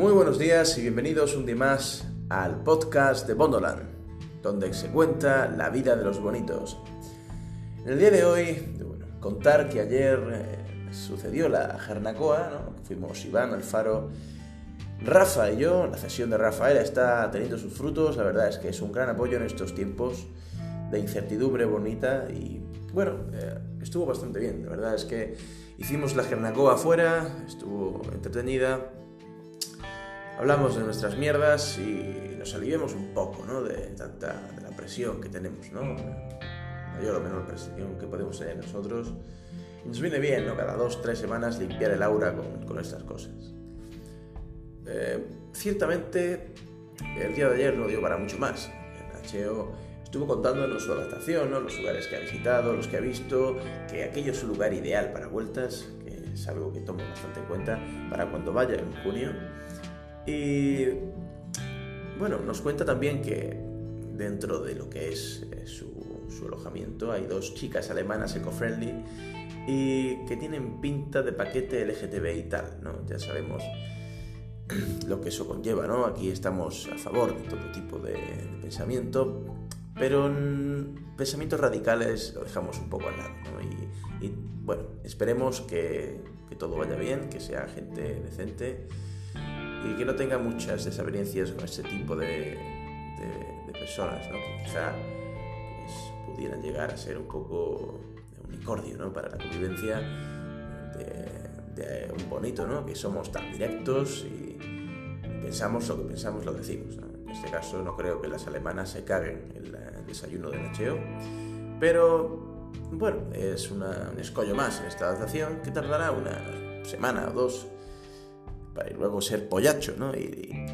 Muy buenos días y bienvenidos un día más al podcast de Bondoland, donde se cuenta la vida de los bonitos. En el día de hoy, contar que ayer eh, sucedió la Jernacoa, fuimos Iván, Alfaro, Rafa y yo, la sesión de Rafael está teniendo sus frutos, la verdad es que es un gran apoyo en estos tiempos de incertidumbre bonita y bueno, eh, estuvo bastante bien, la verdad es que hicimos la Jernacoa afuera, estuvo entretenida, hablamos de nuestras mierdas y nos aliviemos un poco, ¿no? De tanta de la presión que tenemos, ¿no? Mayor o menor presión que podemos tener nosotros. Y nos viene bien, ¿no? Cada dos, tres semanas limpiar el aura con, con estas cosas. Eh, ciertamente, el día de ayer no dio para mucho más. El Nacheo estuvo contándonos su adaptación, ¿no? los lugares que ha visitado, los que ha visto, que aquello es un lugar ideal para vueltas, que es algo que tomo bastante en cuenta para cuando vaya en junio. Y bueno, nos cuenta también que dentro de lo que es eh, su, alojamiento hay dos chicas alemanas eco-friendly y que tienen pinta de paquete LGTB y tal, ¿no? Ya sabemos lo que eso conlleva, ¿no? Aquí estamos a favor de todo tipo de, pensamiento, pero en pensamientos radicales lo dejamos un poco al lado, ¿no? Y, bueno, esperemos que todo vaya bien, que sea gente decente y que no tenga muchas desavenencias con este tipo de, de, de personas, ¿no? que quizá pues, pudieran llegar a ser un poco de unicordio ¿no? para la convivencia de, de, un bonito, ¿no? que somos tan directos y pensamos lo que pensamos, lo decimos. ¿no? En este caso no creo que las alemanas se caguen en el desayuno de nacheo, pero bueno, es una, un escollo más en esta adaptación que tardará una semana o dos para luego ser pollacho, ¿no? Y,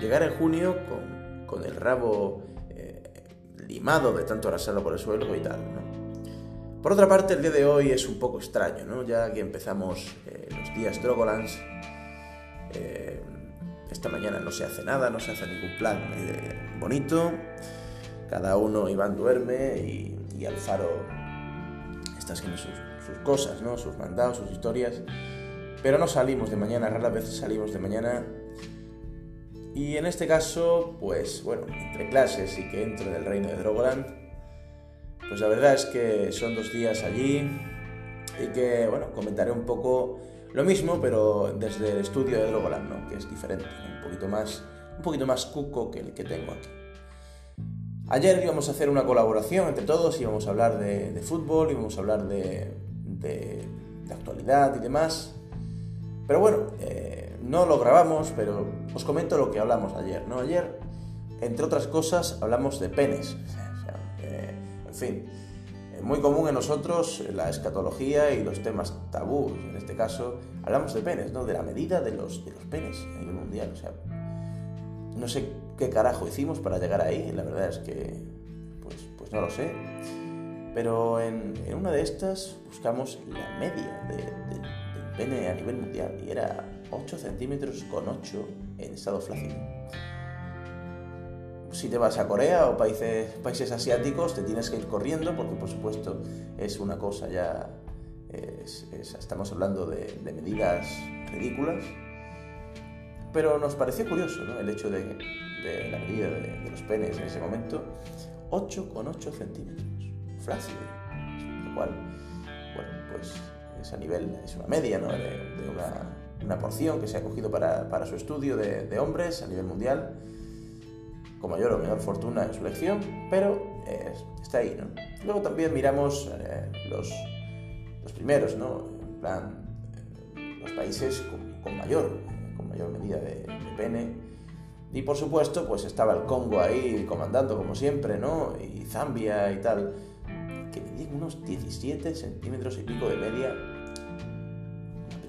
llegar en junio con, con el rabo eh, limado de tanto arrasarlo por el suelo y tal, ¿no? Por otra parte, el día de hoy es un poco extraño, ¿no? Ya que empezamos eh, los días Drogolands, eh, esta mañana no se hace nada, no se hace ningún plan bonito, cada uno Iván duerme y, y Alfaro está haciendo sus cosas, ¿no? Sus mandados, sus historias. Pero no salimos de mañana, raras veces salimos de mañana. Y en este caso, pues bueno, entre clases y que entro en el reino de Drogoland, pues la verdad es que son dos días allí y que, bueno, comentaré un poco lo mismo, pero desde el estudio de Drogoland, ¿no? Que es diferente, un poquito más, un poquito más cuco que el que tengo aquí. Ayer íbamos a hacer una colaboración entre todos, íbamos a hablar de, de fútbol, íbamos a hablar de, actualidad y demás, pero bueno, eh, no lo grabamos, pero os comento lo que hablamos ayer, ¿no? Ayer, entre otras cosas, hablamos de penes. Eh, en fin, eh, muy común en nosotros la escatología y los temas tabú, en este caso, hablamos de penes, ¿no? De la medida de los, de los penes a nivel mundial. O sea, no sé qué carajo hicimos para llegar ahí, la verdad es que, pues, pues no lo sé. Pero en, en una de estas buscamos la media de a nivel mundial y era 8 centímetros con 8 en estado flácido. Si te vas a Corea o países, países asiáticos te tienes que ir corriendo porque por supuesto es una cosa ya, es, es, estamos hablando de, medidas ridículas, pero nos pareció curioso el hecho de, la medida de, de, los penes en ese momento, 8,8 centímetros, flácido, lo cual, bueno, pues es a nivel, es una media ¿no? de, de una, una, porción que se ha cogido para, para su estudio de, de, hombres a nivel mundial, con mayor o menor fortuna en su elección, pero eh, está ahí. ¿no? Luego también miramos eh, los, los, primeros, ¿no? en plan, eh, los países con, con, mayor, con mayor medida de, de, pene. Y por supuesto, pues estaba el Congo ahí comandando como siempre, ¿no? Y Zambia y tal que medían unos 17 centímetros y pico de media.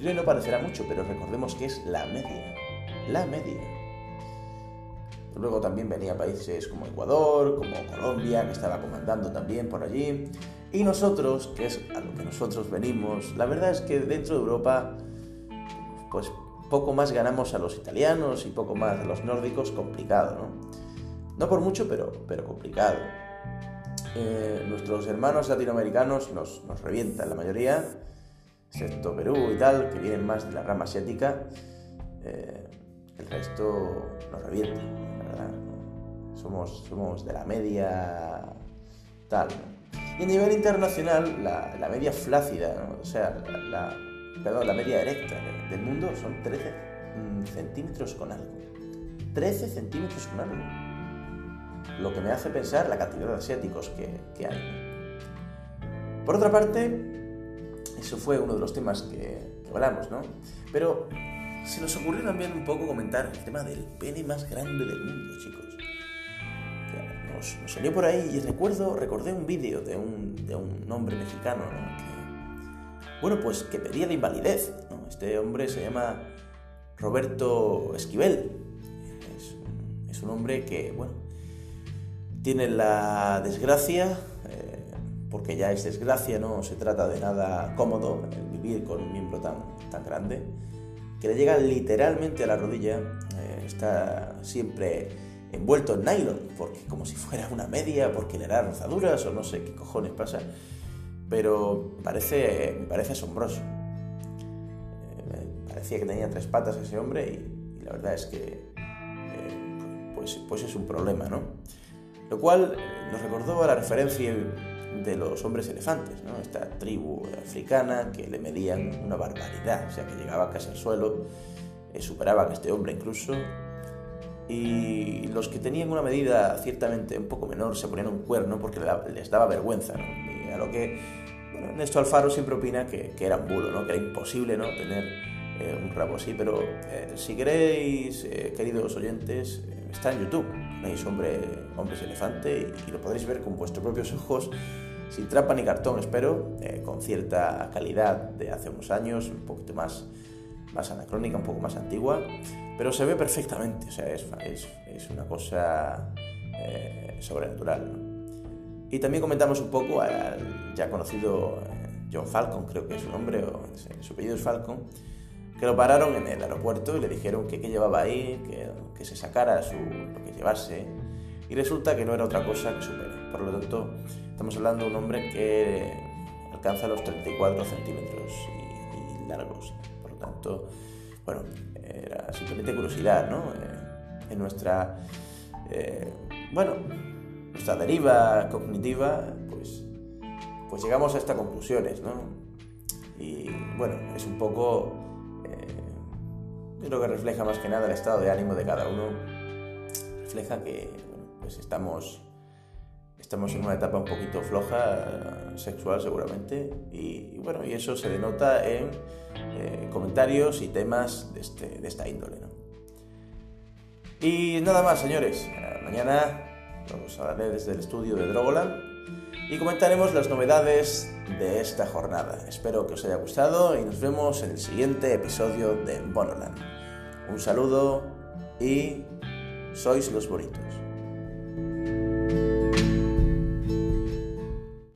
A no parecerá mucho, pero recordemos que es la media. La media. Luego también venía países como Ecuador, como Colombia, que estaba comandando también por allí. Y nosotros, que es a lo que nosotros venimos, la verdad es que dentro de Europa, pues poco más ganamos a los italianos y poco más a los nórdicos, complicado, ¿no? No por mucho, pero, pero complicado eh, nuestros hermanos latinoamericanos nos, nos, revientan la mayoría, excepto Perú y tal, que vienen más de la rama asiática. Eh, el resto nos revienta, ¿verdad? Somos, somos de la media tal. Y a nivel internacional, la, media flácida, o sea, la, perdón, la media erecta del mundo son 13 mm, centímetros con algo. 13 centímetros con algo. Lo que me hace pensar la cantidad de asiáticos que, hay. Por otra parte, eso fue uno de los temas que, hablamos, ¿no? Pero se nos ocurrió también un poco comentar el tema del pene más grande del mundo, chicos. Nos, salió por ahí y recuerdo, recordé un vídeo de un, de un hombre mexicano, ¿no? que, bueno, pues que pedía la invalidez. Este hombre se llama Roberto Esquivel. Es es un hombre que, bueno, tiene la desgracia, eh, porque ya es desgracia, no se trata de nada cómodo el vivir con un miembro tan, tan grande que le llega literalmente a la rodilla, eh, está siempre envuelto en nylon, porque como si fuera una media, porque le hará rozaduras o no sé qué cojones pasa, pero parece, me parece asombroso. Eh, parecía que tenía tres patas ese hombre y, la verdad es que eh, pues, pues es un problema, ¿no? Lo cual nos recordó a la referencia de los hombres elefantes, esta tribu africana que le medían una barbaridad, o sea que llegaba casi al suelo, eh, superaban a este hombre incluso, y los que tenían una medida ciertamente un poco menor se ponían un cuerno porque les daba vergüenza, y a lo que bueno, Ernesto Alfaro siempre opina que, que, era un bulo, ¿no? que era imposible ¿no? tener eh, un rabo así, pero eh, si queréis, queridos oyentes, está en YouTube, veis hombre, hombres elefante y, lo podréis ver con vuestros propios ojos, sin trampa ni cartón, espero, eh, con cierta calidad de hace unos años, un poquito más, más anacrónica, un poco más antigua, pero se ve perfectamente, o sea, es, es, una cosa eh, sobrenatural. Y también comentamos un poco al ya conocido eh, John Falcon, creo que es su nombre, o su apellido es Falcon, que lo pararon en el aeropuerto y le dijeron que qué llevaba ahí, que, que, se sacara su, lo que llevase. Y resulta que no era otra cosa que su pene. Por lo tanto, estamos hablando de un hombre que alcanza los 34 centímetros y, largos. Por lo tanto, bueno, era simplemente curiosidad, ¿no? Eh, en nuestra, eh, bueno, nuestra deriva cognitiva, pues, pues llegamos a estas conclusiones, ¿no? Y bueno, es un poco lo que refleja más que nada el estado de ánimo de cada uno. Refleja que pues estamos, estamos en una etapa un poquito floja, sexual seguramente, y, bueno, y eso se denota en eh, comentarios y temas de, este, de esta índole. Y nada más, señores. Mañana os hablaré desde el estudio de Drogoland y comentaremos las novedades de esta jornada. Espero que os haya gustado y nos vemos en el siguiente episodio de Bonoland. Un saludo y sois los bonitos.